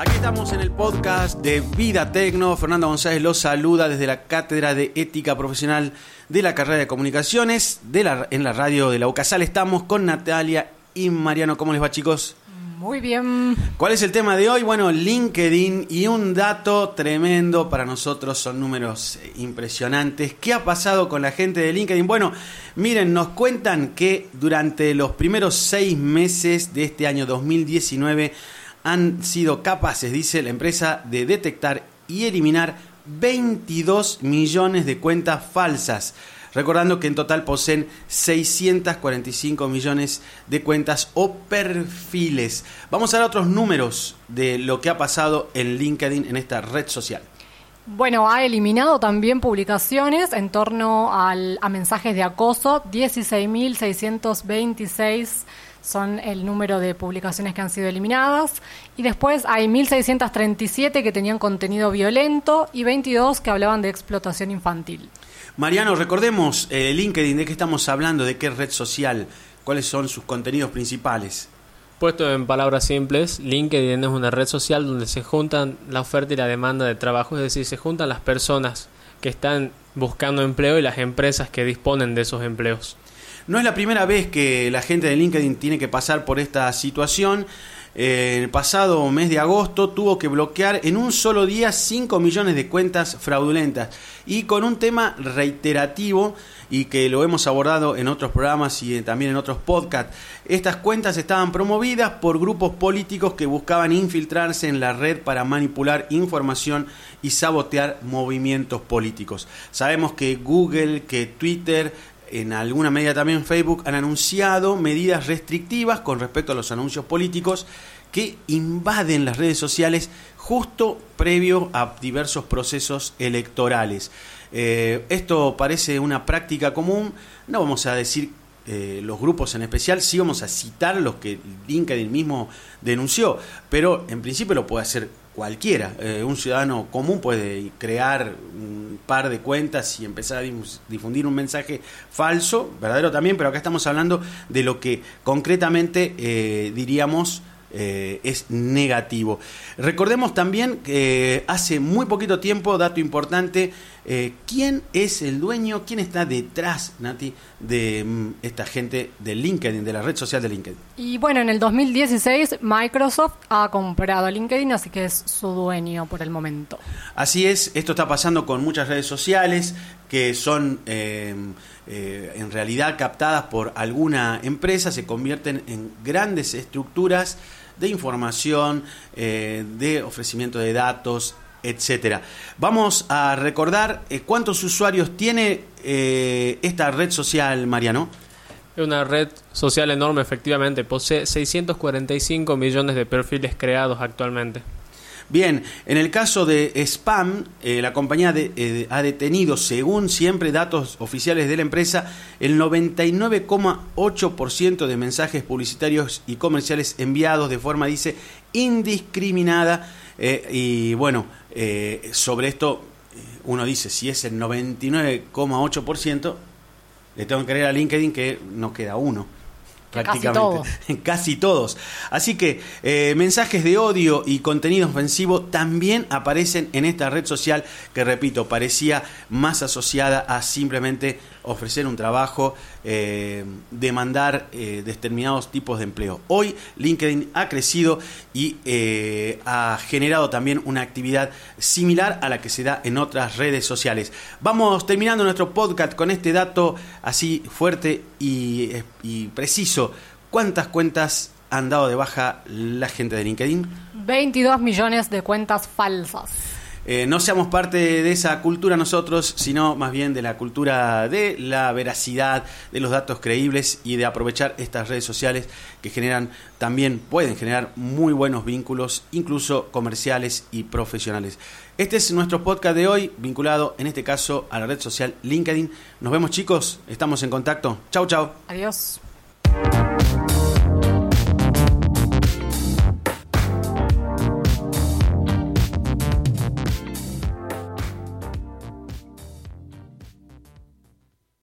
Aquí estamos en el podcast de Vida Tecno. Fernando González los saluda desde la Cátedra de Ética Profesional de la carrera de Comunicaciones de la, en la radio de la UCASAL. Estamos con Natalia y Mariano. ¿Cómo les va, chicos? Muy bien. ¿Cuál es el tema de hoy? Bueno, LinkedIn y un dato tremendo para nosotros, son números impresionantes. ¿Qué ha pasado con la gente de LinkedIn? Bueno, miren, nos cuentan que durante los primeros seis meses de este año 2019 han sido capaces, dice la empresa, de detectar y eliminar 22 millones de cuentas falsas. Recordando que en total poseen 645 millones de cuentas o perfiles. Vamos a ver otros números de lo que ha pasado en LinkedIn en esta red social. Bueno, ha eliminado también publicaciones en torno a mensajes de acoso, 16.626 son el número de publicaciones que han sido eliminadas. Y después hay 1.637 que tenían contenido violento y 22 que hablaban de explotación infantil. Mariano, recordemos eh, LinkedIn, ¿de qué estamos hablando? ¿De qué red social? ¿Cuáles son sus contenidos principales? Puesto en palabras simples, LinkedIn es una red social donde se juntan la oferta y la demanda de trabajo, es decir, se juntan las personas que están buscando empleo y las empresas que disponen de esos empleos. No es la primera vez que la gente de LinkedIn tiene que pasar por esta situación. Eh, el pasado mes de agosto tuvo que bloquear en un solo día 5 millones de cuentas fraudulentas y con un tema reiterativo y que lo hemos abordado en otros programas y también en otros podcasts. Estas cuentas estaban promovidas por grupos políticos que buscaban infiltrarse en la red para manipular información y sabotear movimientos políticos. Sabemos que Google, que Twitter, en alguna medida también Facebook, han anunciado medidas restrictivas con respecto a los anuncios políticos que invaden las redes sociales justo previo a diversos procesos electorales. Eh, esto parece una práctica común, no vamos a decir eh, los grupos en especial, sí vamos a citar los que LinkedIn mismo denunció, pero en principio lo puede hacer cualquiera. Eh, un ciudadano común puede crear un par de cuentas y empezar a difundir un mensaje falso, verdadero también, pero acá estamos hablando de lo que concretamente eh, diríamos es negativo. Recordemos también que hace muy poquito tiempo, dato importante, eh, ¿quién es el dueño, quién está detrás, Nati, de mm, esta gente de LinkedIn, de la red social de LinkedIn? Y bueno, en el 2016 Microsoft ha comprado LinkedIn, así que es su dueño por el momento. Así es, esto está pasando con muchas redes sociales que son... Eh, en realidad captadas por alguna empresa, se convierten en grandes estructuras de información, eh, de ofrecimiento de datos, etcétera. Vamos a recordar eh, cuántos usuarios tiene eh, esta red social, Mariano. Es una red social enorme, efectivamente. Posee 645 millones de perfiles creados actualmente. Bien, en el caso de Spam, eh, la compañía eh, ha detenido, según siempre datos oficiales de la empresa, el 99,8% de mensajes publicitarios y comerciales enviados de forma, dice, indiscriminada. Eh, y bueno, sobre esto uno dice, si es el 99,8%, le tengo que creer a LinkedIn que no queda uno prácticamente. Casi, Casi todos. Así que eh, mensajes de odio y contenido ofensivo también aparecen en esta red social que, repito, parecía más asociada a simplemente ofrecer un trabajo, eh, demandar eh, determinados tipos de empleo. Hoy LinkedIn ha crecido y ha generado también una actividad similar a la que se da en otras redes sociales. Vamos terminando nuestro podcast con este dato así fuerte y, y preciso. ¿Cuántas cuentas han dado de baja la gente de LinkedIn? 22 millones de cuentas falsas. Eh, no seamos parte de esa cultura nosotros, sino más bien de la cultura de la veracidad, de los datos creíbles y de aprovechar estas redes sociales que generan también, pueden generar muy buenos vínculos, incluso comerciales y profesionales. Este es nuestro podcast de hoy, vinculado en este caso a la red social LinkedIn. Nos vemos chicos, estamos en contacto. Chau, chau. Adiós. you